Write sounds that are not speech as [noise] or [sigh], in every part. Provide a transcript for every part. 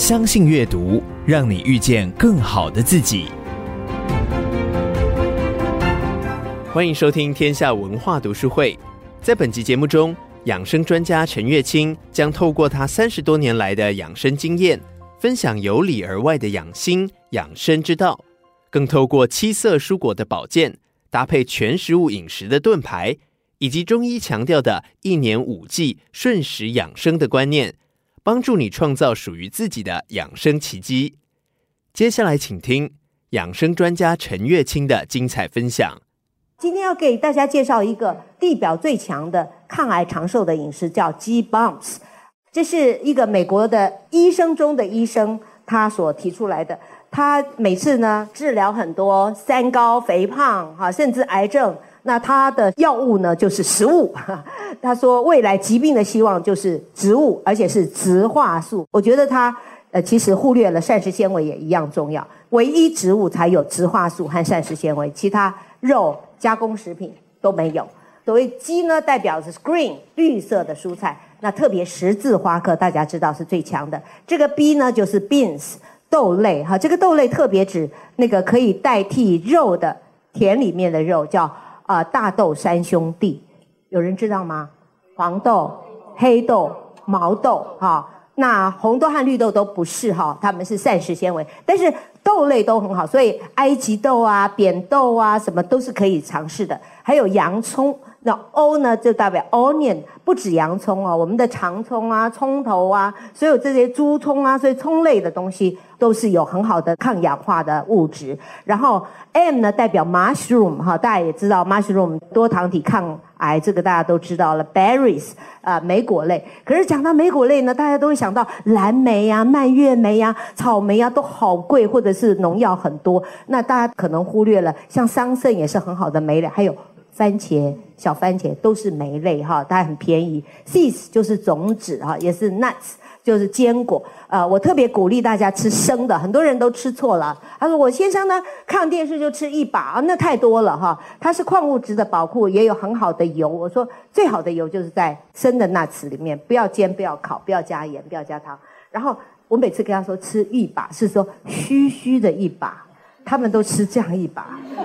相信阅读，让你遇见更好的自己。欢迎收听天下文化读书会。在本集节目中，养生专家陈月清将透过他三十多年来的养生经验，分享由里而外的养心养生之道，更透过七色蔬果的保健，搭配全食物饮食的盾牌，以及中医强调的一年五季顺时养生的观念，帮助你创造属于自己的养生奇迹。接下来，请听养生专家陈月清的精彩分享。今天要给大家介绍一个地表最强的抗癌长寿的饮食，叫 G-BOMPS。这是一个美国的医生中的医生他所提出来的。他每次呢治疗很多三高、肥胖哈，甚至癌症。那他的药物呢就是食物。[laughs] 他说未来疾病的希望就是植物，而且是植化素。我觉得他呃其实忽略了膳食纤维也一样重要。唯一植物才有植化素和膳食纤维，其他肉。加工食品都没有。所谓鸡呢，代表的是 green 绿色的蔬菜。那特别十字花科，大家知道是最强的。这个 B 呢，就是 beans 豆类哈。这个豆类特别指那个可以代替肉的田里面的肉，叫啊、呃、大豆三兄弟。有人知道吗？黄豆、黑豆、毛豆哈。那红豆和绿豆都不是哈，它们是膳食纤维，但是。豆类都很好，所以埃及豆啊、扁豆啊，什么都是可以尝试的。还有洋葱，那 O 呢就代表 onion，不止洋葱哦，我们的长葱啊、葱头啊，所有这些猪葱啊，所以葱类的东西都是有很好的抗氧化的物质。然后 M 呢代表 mushroom 哈，大家也知道 mushroom 多糖体抗癌，这个大家都知道了。berries 啊、呃，莓果类。可是讲到莓果类呢，大家都会想到蓝莓呀、啊、蔓越莓呀、啊、草莓呀、啊，都好贵，或者是农药很多。那大家可能忽略了，像桑葚也是很好的莓类，还有番茄、小番茄都是莓类哈，它很便宜。seeds 就是种子哈，也是 nuts。就是坚果，呃，我特别鼓励大家吃生的，很多人都吃错了。他说我先生呢看电视就吃一把啊，那太多了哈。它是矿物质的宝库，也有很好的油。我说最好的油就是在生的 nuts 里面，不要煎，不要烤，不要加盐，不要加糖。然后我每次跟他说吃一把，是说虚虚的一把，他们都吃这样一把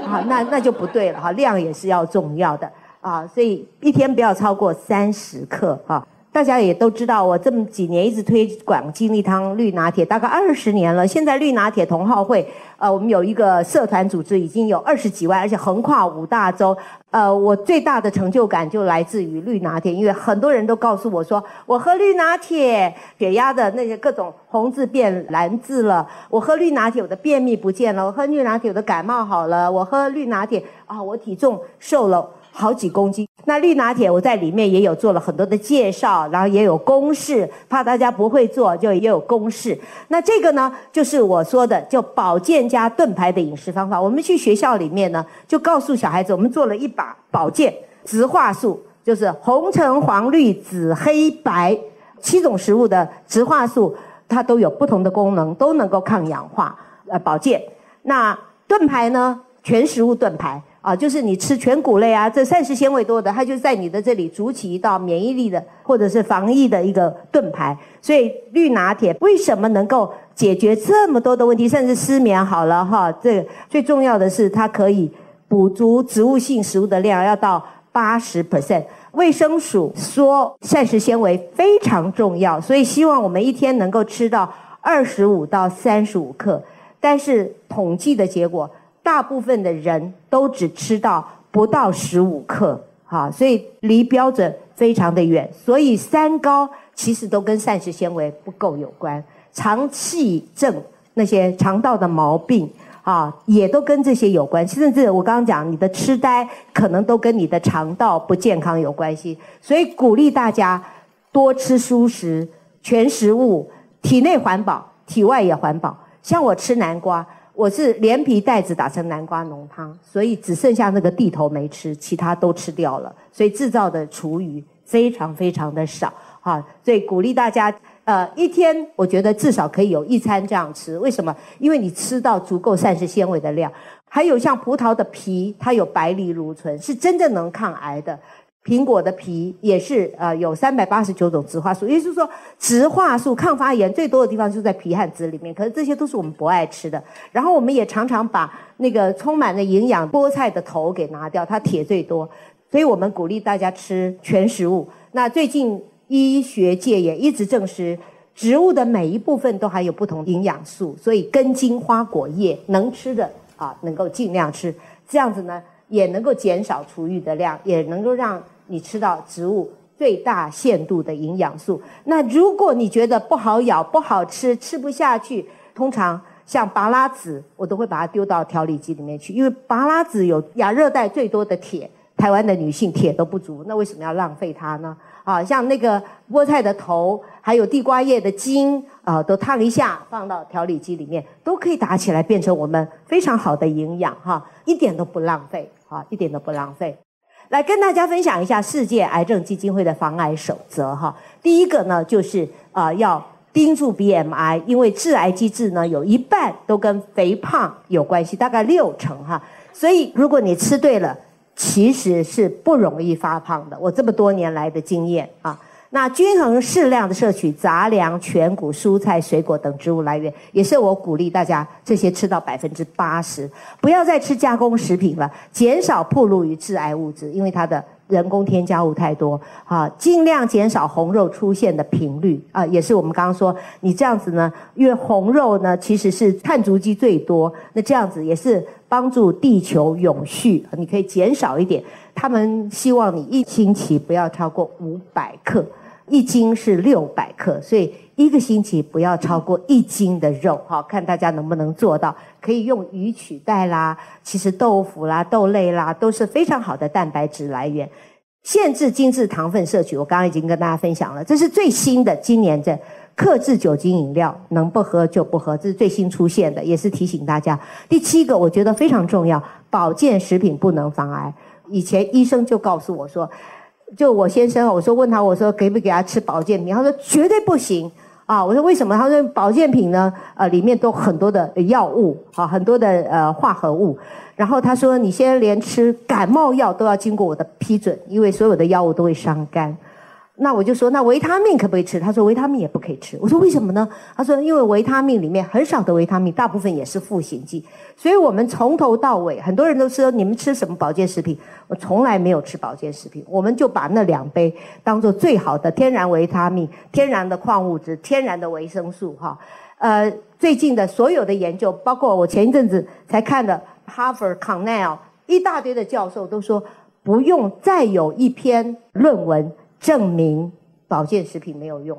啊，那那就不对了哈，量也是要重要的啊，所以一天不要超过三十克啊。大家也都知道，我这么几年一直推广金利汤绿拿铁，大概二十年了。现在绿拿铁同好会，呃，我们有一个社团组织，已经有二十几万，而且横跨五大洲。呃，我最大的成就感就来自于绿拿铁，因为很多人都告诉我说，我喝绿拿铁，血压的那些各种红字变蓝字了；我喝绿拿铁，我的便秘不见了；我喝绿拿铁，我的感冒好了；我喝绿拿铁，啊，我体重瘦了。好几公斤。那绿拿铁我在里面也有做了很多的介绍，然后也有公式，怕大家不会做，就也有公式。那这个呢，就是我说的，就保健加盾牌的饮食方法。我们去学校里面呢，就告诉小孩子，我们做了一把保健植化素，就是红橙黄绿紫黑白七种食物的植化素，它都有不同的功能，都能够抗氧化、呃保健。那盾牌呢，全食物盾牌。啊，就是你吃全谷类啊，这膳食纤维多的，它就在你的这里筑起一道免疫力的或者是防疫的一个盾牌。所以绿拿铁为什么能够解决这么多的问题，甚至失眠好了哈？这个最重要的是它可以补足植物性食物的量，要到八十 percent。卫生署说膳食纤维非常重要，所以希望我们一天能够吃到二十五到三十五克，但是统计的结果。大部分的人都只吃到不到十五克，哈，所以离标准非常的远。所以三高其实都跟膳食纤维不够有关，肠气症那些肠道的毛病啊，也都跟这些有关。甚至我刚刚讲，你的痴呆可能都跟你的肠道不健康有关系。所以鼓励大家多吃蔬食、全食物，体内环保，体外也环保。像我吃南瓜。我是连皮带籽打成南瓜浓汤，所以只剩下那个蒂头没吃，其他都吃掉了，所以制造的厨余非常非常的少，哈，所以鼓励大家，呃，一天我觉得至少可以有一餐这样吃，为什么？因为你吃到足够膳食纤维的量，还有像葡萄的皮，它有白藜芦醇，是真正能抗癌的。苹果的皮也是呃有三百八十九种植化素，也就是说植化素抗发炎最多的地方就在皮和籽里面。可是这些都是我们不爱吃的。然后我们也常常把那个充满了营养菠菜的头给拿掉，它铁最多。所以我们鼓励大家吃全食物。那最近医学界也一直证实，植物的每一部分都含有不同营养素，所以根茎花果叶能吃的啊，能够尽量吃。这样子呢，也能够减少厨余的量，也能够让。你吃到植物最大限度的营养素。那如果你觉得不好咬、不好吃、吃不下去，通常像拔拉籽，我都会把它丢到调理机里面去，因为拔拉籽有亚热带最多的铁，台湾的女性铁都不足，那为什么要浪费它呢？啊，像那个菠菜的头，还有地瓜叶的茎，啊，都烫一下放到调理机里面，都可以打起来变成我们非常好的营养哈，一点都不浪费，啊，一点都不浪费。来跟大家分享一下世界癌症基金会的防癌守则哈。第一个呢，就是啊、呃、要盯住 BMI，因为致癌机制呢有一半都跟肥胖有关系，大概六成哈。所以如果你吃对了，其实是不容易发胖的。我这么多年来的经验啊。那均衡适量的摄取杂粮、全谷、蔬菜、水果等植物来源，也是我鼓励大家这些吃到百分之八十，不要再吃加工食品了，减少暴露于致癌物质，因为它的人工添加物太多啊，尽量减少红肉出现的频率啊，也是我们刚刚说，你这样子呢，因为红肉呢其实是碳足迹最多，那这样子也是帮助地球永续，你可以减少一点，他们希望你一星期不要超过五百克。一斤是六百克，所以一个星期不要超过一斤的肉，好，看大家能不能做到。可以用鱼取代啦，其实豆腐啦、豆类啦都是非常好的蛋白质来源。限制精制糖分摄取，我刚刚已经跟大家分享了，这是最新的，今年的克制酒精饮料，能不喝就不喝，这是最新出现的，也是提醒大家。第七个，我觉得非常重要，保健食品不能防癌。以前医生就告诉我说。就我先生，我说问他，我说给不给他吃保健品？他说绝对不行啊！我说为什么？他说保健品呢，呃，里面都很多的药物啊，很多的呃化合物。然后他说，你现在连吃感冒药都要经过我的批准，因为所有的药物都会伤肝。那我就说，那维他命可不可以吃？他说维他命也不可以吃。我说为什么呢？他说因为维他命里面很少的维他命，大部分也是赋形剂。所以我们从头到尾，很多人都说你们吃什么保健食品？我从来没有吃保健食品，我们就把那两杯当做最好的天然维他命、天然的矿物质、天然的维生素哈。呃，最近的所有的研究，包括我前一阵子才看的哈佛、Cornell 一大堆的教授都说，不用再有一篇论文。证明保健食品没有用，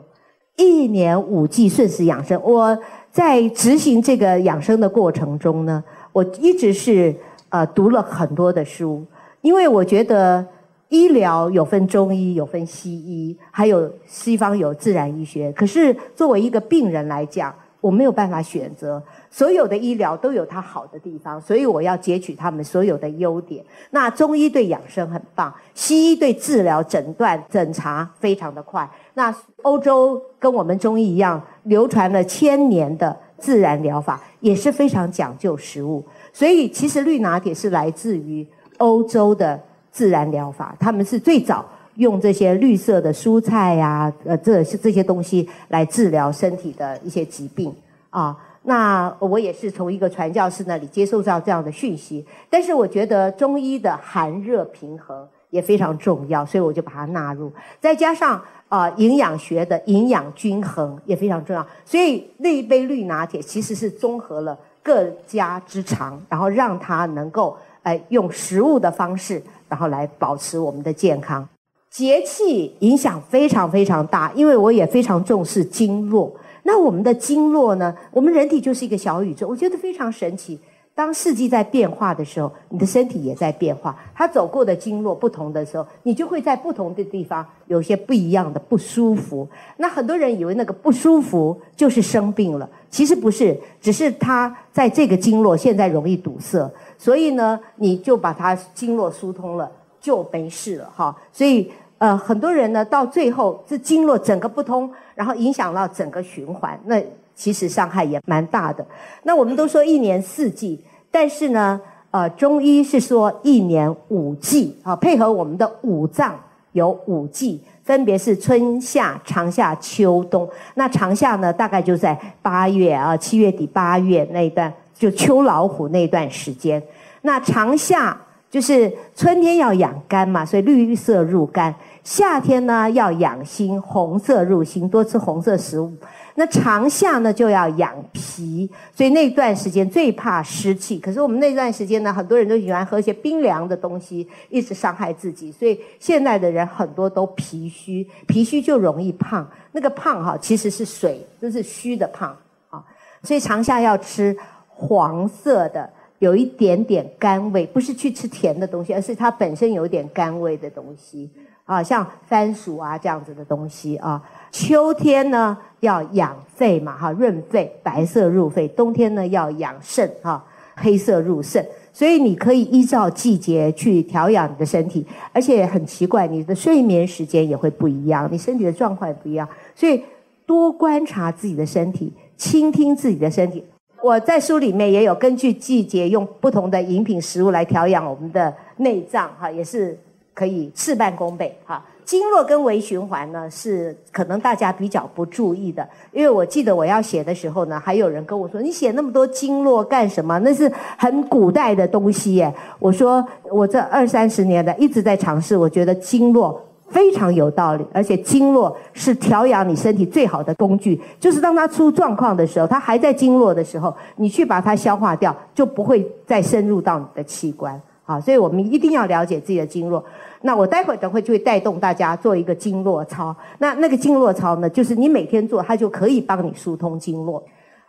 一年五季顺时养生。我在执行这个养生的过程中呢，我一直是呃读了很多的书，因为我觉得医疗有分中医，有分西医，还有西方有自然医学。可是作为一个病人来讲，我没有办法选择。所有的医疗都有它好的地方，所以我要截取他们所有的优点。那中医对养生很棒，西医对治疗、诊断、诊查非常的快。那欧洲跟我们中医一样，流传了千年的自然疗法，也是非常讲究食物。所以其实绿拿铁是来自于欧洲的自然疗法，他们是最早用这些绿色的蔬菜呀、呃，这些这些东西来治疗身体的一些疾病啊。那我也是从一个传教士那里接受到这样的讯息，但是我觉得中医的寒热平衡也非常重要，所以我就把它纳入，再加上啊、呃、营养学的营养均衡也非常重要，所以那一杯绿拿铁其实是综合了各家之长，然后让它能够呃用食物的方式，然后来保持我们的健康。节气影响非常非常大，因为我也非常重视经络。那我们的经络呢？我们人体就是一个小宇宙，我觉得非常神奇。当四季在变化的时候，你的身体也在变化。它走过的经络不同的时候，你就会在不同的地方有些不一样的不舒服。那很多人以为那个不舒服就是生病了，其实不是，只是它在这个经络现在容易堵塞，所以呢，你就把它经络疏通了，就没事了哈。所以。呃，很多人呢，到最后这经络整个不通，然后影响到整个循环，那其实伤害也蛮大的。那我们都说一年四季，但是呢，呃，中医是说一年五季啊，配合我们的五脏有五季，分别是春夏、长夏、秋冬。那长夏呢，大概就在八月啊，七月底八月那一段，就秋老虎那段时间。那长夏就是春天要养肝嘛，所以绿色入肝；夏天呢要养心，红色入心，多吃红色食物。那长夏呢就要养脾，所以那段时间最怕湿气。可是我们那段时间呢，很多人都喜欢喝一些冰凉的东西，一直伤害自己。所以现在的人很多都脾虚，脾虚就容易胖。那个胖哈，其实是水，就是虚的胖啊。所以长夏要吃黄色的，有一点点甘味，不是去吃甜的东西，而是它本身有点甘味的东西啊，像番薯啊这样子的东西啊。秋天呢要养肺嘛，哈，润肺，白色入肺；冬天呢要养肾，哈，黑色入肾。所以你可以依照季节去调养你的身体，而且很奇怪，你的睡眠时间也会不一样，你身体的状况也不一样。所以多观察自己的身体，倾听自己的身体。我在书里面也有根据季节用不同的饮品食物来调养我们的内脏，哈，也是可以事半功倍，哈。经络跟微循环呢，是可能大家比较不注意的，因为我记得我要写的时候呢，还有人跟我说：“你写那么多经络干什么？那是很古代的东西耶。”我说：“我这二三十年的一直在尝试，我觉得经络非常有道理，而且经络是调养你身体最好的工具。就是当它出状况的时候，它还在经络的时候，你去把它消化掉，就不会再深入到你的器官。好，所以我们一定要了解自己的经络。”那我待会儿等会就会带动大家做一个经络操。那那个经络操呢，就是你每天做，它就可以帮你疏通经络。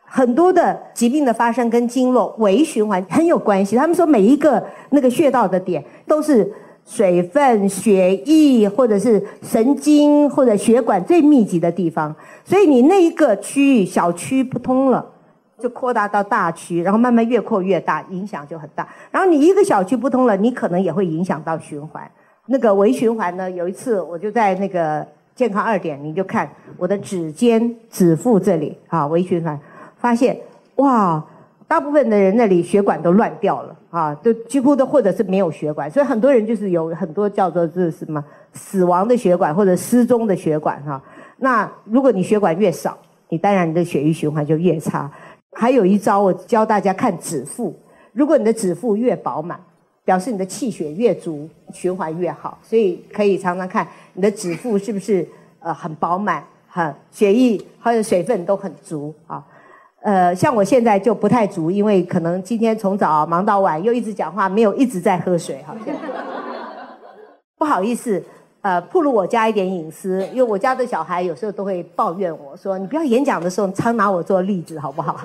很多的疾病的发生跟经络微循环很有关系。他们说每一个那个穴道的点都是水分、血液或者是神经或者血管最密集的地方。所以你那一个区域小区不通了，就扩大到大区，然后慢慢越扩越大，影响就很大。然后你一个小区不通了，你可能也会影响到循环。那个微循环呢？有一次我就在那个健康二点，你就看我的指尖、指腹这里啊，微循环，发现哇，大部分的人那里血管都乱掉了啊，都几乎都或者是没有血管，所以很多人就是有很多叫做这是什么死亡的血管或者失踪的血管哈。那如果你血管越少，你当然你的血液循环就越差。还有一招，我教大家看指腹，如果你的指腹越饱满。表示你的气血越足，循环越好，所以可以常常看你的指腹是不是呃很饱满，很血液还有水分都很足啊。呃，像我现在就不太足，因为可能今天从早忙到晚，又一直讲话，没有一直在喝水，好 [laughs] 像不好意思，呃，暴露我家一点隐私，因为我家的小孩有时候都会抱怨我说，你不要演讲的时候常拿我做例子，好不好？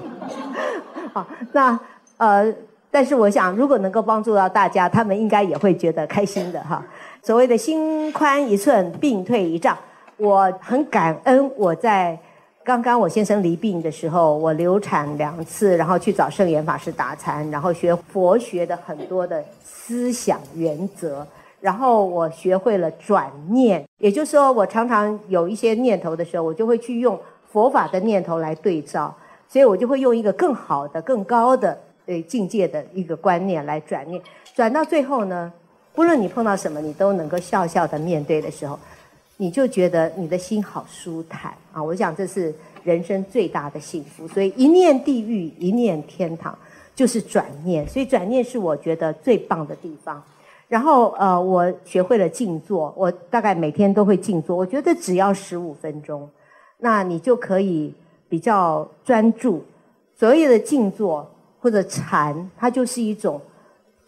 [laughs] 好，那呃。但是我想，如果能够帮助到大家，他们应该也会觉得开心的哈。所谓的心宽一寸，病退一丈。我很感恩，我在刚刚我先生离病的时候，我流产两次，然后去找圣严法师打禅，然后学佛学的很多的思想原则，然后我学会了转念，也就是说，我常常有一些念头的时候，我就会去用佛法的念头来对照，所以我就会用一个更好的、更高的。对境界的一个观念来转念，转到最后呢，不论你碰到什么，你都能够笑笑的面对的时候，你就觉得你的心好舒坦啊！我想这是人生最大的幸福。所以一念地狱，一念天堂，就是转念。所以转念是我觉得最棒的地方。然后呃，我学会了静坐，我大概每天都会静坐。我觉得只要十五分钟，那你就可以比较专注。所谓的静坐。或者禅，它就是一种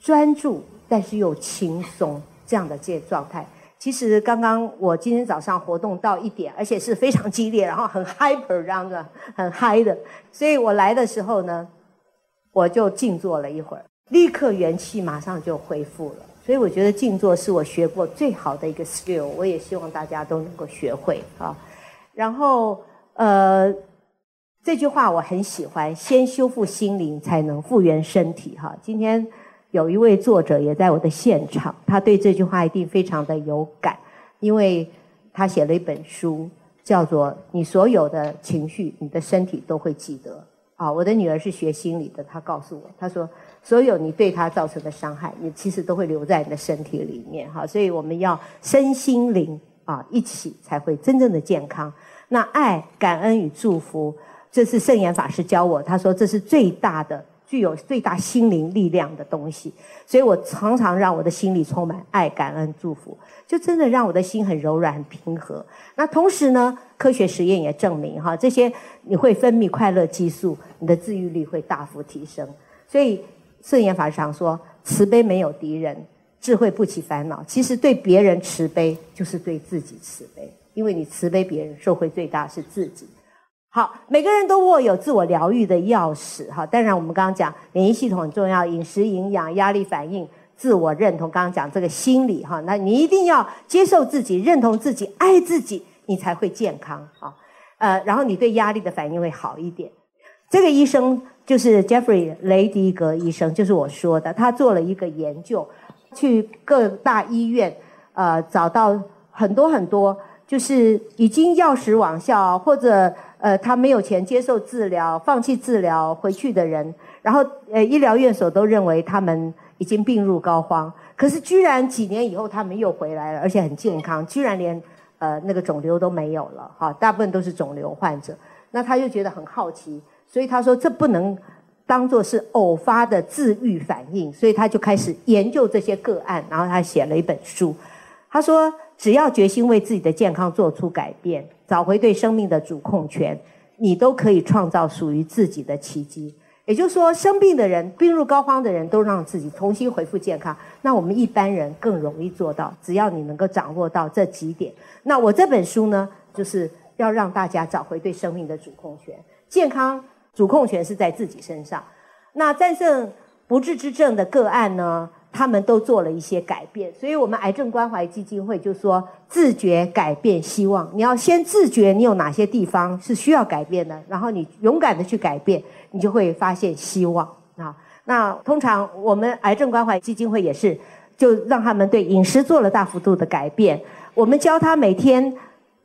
专注，但是又轻松这样的这状态。其实刚刚我今天早上活动到一点，而且是非常激烈，然后很 hyper 这样的，很嗨的。所以我来的时候呢，我就静坐了一会儿，立刻元气马上就恢复了。所以我觉得静坐是我学过最好的一个 skill，我也希望大家都能够学会啊。然后呃。这句话我很喜欢，先修复心灵，才能复原身体。哈，今天有一位作者也在我的现场，他对这句话一定非常的有感，因为他写了一本书，叫做《你所有的情绪，你的身体都会记得》。啊，我的女儿是学心理的，她告诉我，她说所有你对她造成的伤害，你其实都会留在你的身体里面哈。所以我们要身心灵啊一起才会真正的健康。那爱、感恩与祝福，这是圣严法师教我，他说这是最大的。具有最大心灵力量的东西，所以我常常让我的心里充满爱、感恩、祝福，就真的让我的心很柔软、很平和。那同时呢，科学实验也证明，哈，这些你会分泌快乐激素，你的治愈力会大幅提升。所以圣严法师常说，慈悲没有敌人，智慧不起烦恼。其实对别人慈悲，就是对自己慈悲，因为你慈悲别人，受惠最大是自己。好，每个人都握有自我疗愈的钥匙哈。当然，我们刚刚讲免疫系统很重要，饮食、营养、压力反应、自我认同。刚刚讲这个心理哈，那你一定要接受自己、认同自己、爱自己，你才会健康啊。呃，然后你对压力的反应会好一点。这个医生就是 Jeffrey 雷迪格医生，就是我说的，他做了一个研究，去各大医院呃找到很多很多，就是已经药食往效或者。呃，他没有钱接受治疗，放弃治疗回去的人，然后呃，医疗院所都认为他们已经病入膏肓，可是居然几年以后他们又回来了，而且很健康，居然连呃那个肿瘤都没有了，哈，大部分都是肿瘤患者。那他就觉得很好奇，所以他说这不能当做是偶发的自愈反应，所以他就开始研究这些个案，然后他写了一本书。他说，只要决心为自己的健康做出改变。找回对生命的主控权，你都可以创造属于自己的奇迹。也就是说，生病的人、病入膏肓的人都让自己重新恢复健康。那我们一般人更容易做到，只要你能够掌握到这几点。那我这本书呢，就是要让大家找回对生命的主控权。健康主控权是在自己身上。那战胜不治之症的个案呢？他们都做了一些改变，所以我们癌症关怀基金会就说：自觉改变希望。你要先自觉你有哪些地方是需要改变的，然后你勇敢的去改变，你就会发现希望啊。那通常我们癌症关怀基金会也是，就让他们对饮食做了大幅度的改变。我们教他每天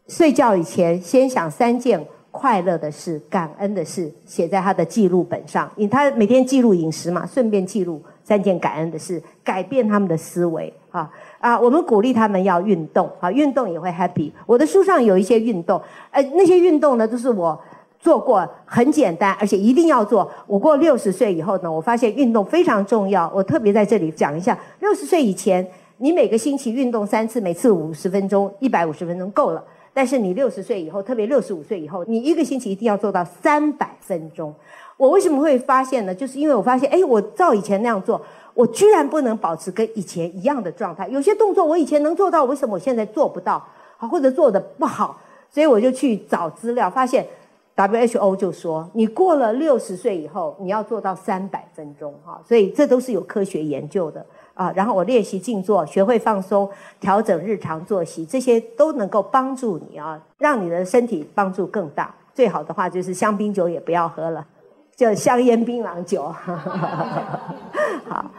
睡觉以前先想三件快乐的事、感恩的事，写在他的记录本上。因他每天记录饮食嘛，顺便记录。三件感恩的事，改变他们的思维啊啊！我们鼓励他们要运动啊，运动也会 happy。我的书上有一些运动，呃，那些运动呢，都是我做过，很简单，而且一定要做。我过六十岁以后呢，我发现运动非常重要。我特别在这里讲一下，六十岁以前，你每个星期运动三次，每次五十分钟，一百五十分钟够了。但是你六十岁以后，特别六十五岁以后，你一个星期一定要做到三百分钟。我为什么会发现呢？就是因为我发现，哎，我照以前那样做，我居然不能保持跟以前一样的状态。有些动作我以前能做到，为什么我现在做不到？好，或者做得不好？所以我就去找资料，发现 WHO 就说，你过了六十岁以后，你要做到三百分钟，哈，所以这都是有科学研究的啊。然后我练习静坐，学会放松，调整日常作息，这些都能够帮助你啊，让你的身体帮助更大。最好的话就是香槟酒也不要喝了。叫香烟槟榔酒，[laughs] 好，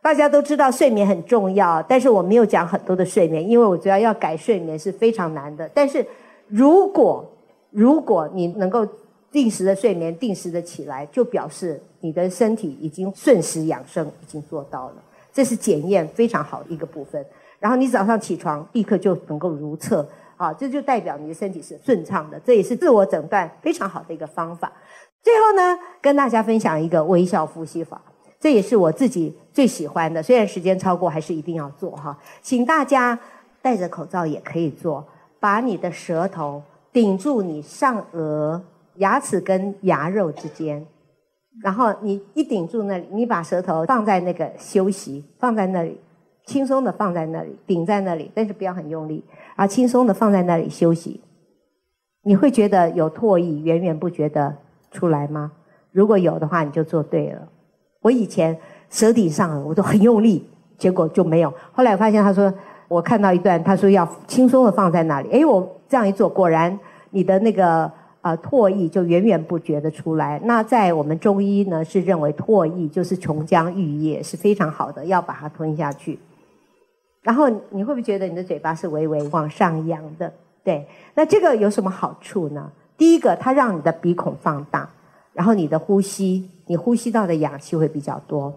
大家都知道睡眠很重要，但是我没有讲很多的睡眠，因为我觉得要改睡眠是非常难的。但是如果如果你能够定时的睡眠，定时的起来，就表示你的身体已经顺时养生，已经做到了，这是检验非常好的一个部分。然后你早上起床立刻就能够如厕，啊，这就代表你的身体是顺畅的，这也是自我诊断非常好的一个方法。最后呢，跟大家分享一个微笑呼吸法，这也是我自己最喜欢的。虽然时间超过，还是一定要做哈。请大家戴着口罩也可以做，把你的舌头顶住你上颚牙齿跟牙肉之间，然后你一顶住那里，你把舌头放在那个休息，放在那里，轻松的放在那里，顶在那里，但是不要很用力，啊，轻松的放在那里休息。你会觉得有唾液源源不绝的。出来吗？如果有的话，你就做对了。我以前舌顶上我都很用力，结果就没有。后来我发现，他说我看到一段，他说要轻松的放在那里。诶，我这样一做，果然你的那个呃唾液就源源不绝的出来。那在我们中医呢，是认为唾液就是琼浆玉液，是非常好的，要把它吞下去。然后你会不会觉得你的嘴巴是微微往上扬的？对，那这个有什么好处呢？第一个，它让你的鼻孔放大，然后你的呼吸，你呼吸到的氧气会比较多，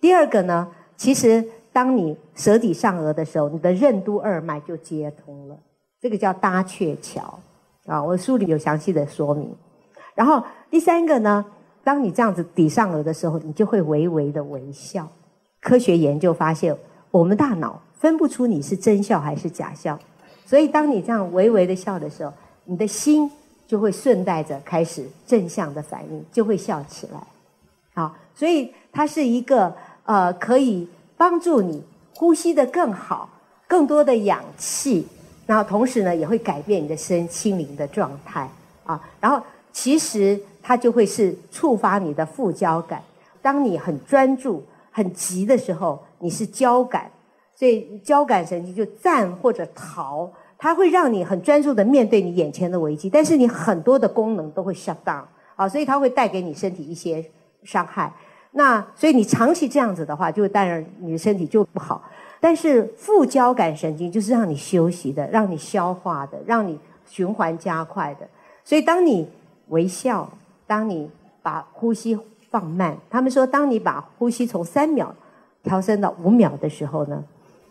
第二个呢，其实当你舌抵上颚的时候，你的任督二脉就接通了，这个叫搭鹊桥啊。我书里有详细的说明。然后第三个呢，当你这样子抵上颚的时候，你就会微微的微笑。科学研究发现，我们大脑分不出你是真笑还是假笑，所以当你这样微微的笑的时候，你的心就会顺带着开始正向的反应，就会笑起来。好，所以它是一个呃，可以帮助你呼吸得更好，更多的氧气，然后同时呢，也会改变你的身心灵的状态啊，然后。其实它就会是触发你的副交感。当你很专注、很急的时候，你是交感，所以交感神经就战或者逃，它会让你很专注的面对你眼前的危机，但是你很多的功能都会 shut down 啊，所以它会带给你身体一些伤害。那所以你长期这样子的话，就当然你的身体就不好。但是副交感神经就是让你休息的、让你消化的、让你循环加快的。所以当你微笑，当你把呼吸放慢，他们说，当你把呼吸从三秒调升到五秒的时候呢，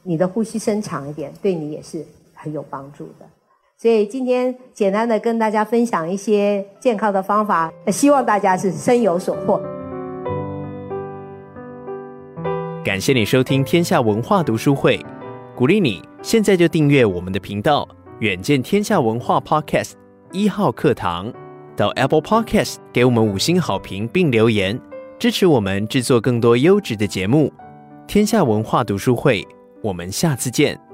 你的呼吸伸长一点，对你也是很有帮助的。所以今天简单的跟大家分享一些健康的方法，希望大家是深有所获。感谢你收听天下文化读书会，鼓励你现在就订阅我们的频道，远见天下文化 Podcast 一号课堂。到 Apple Podcast 给我们五星好评并留言，支持我们制作更多优质的节目。天下文化读书会，我们下次见。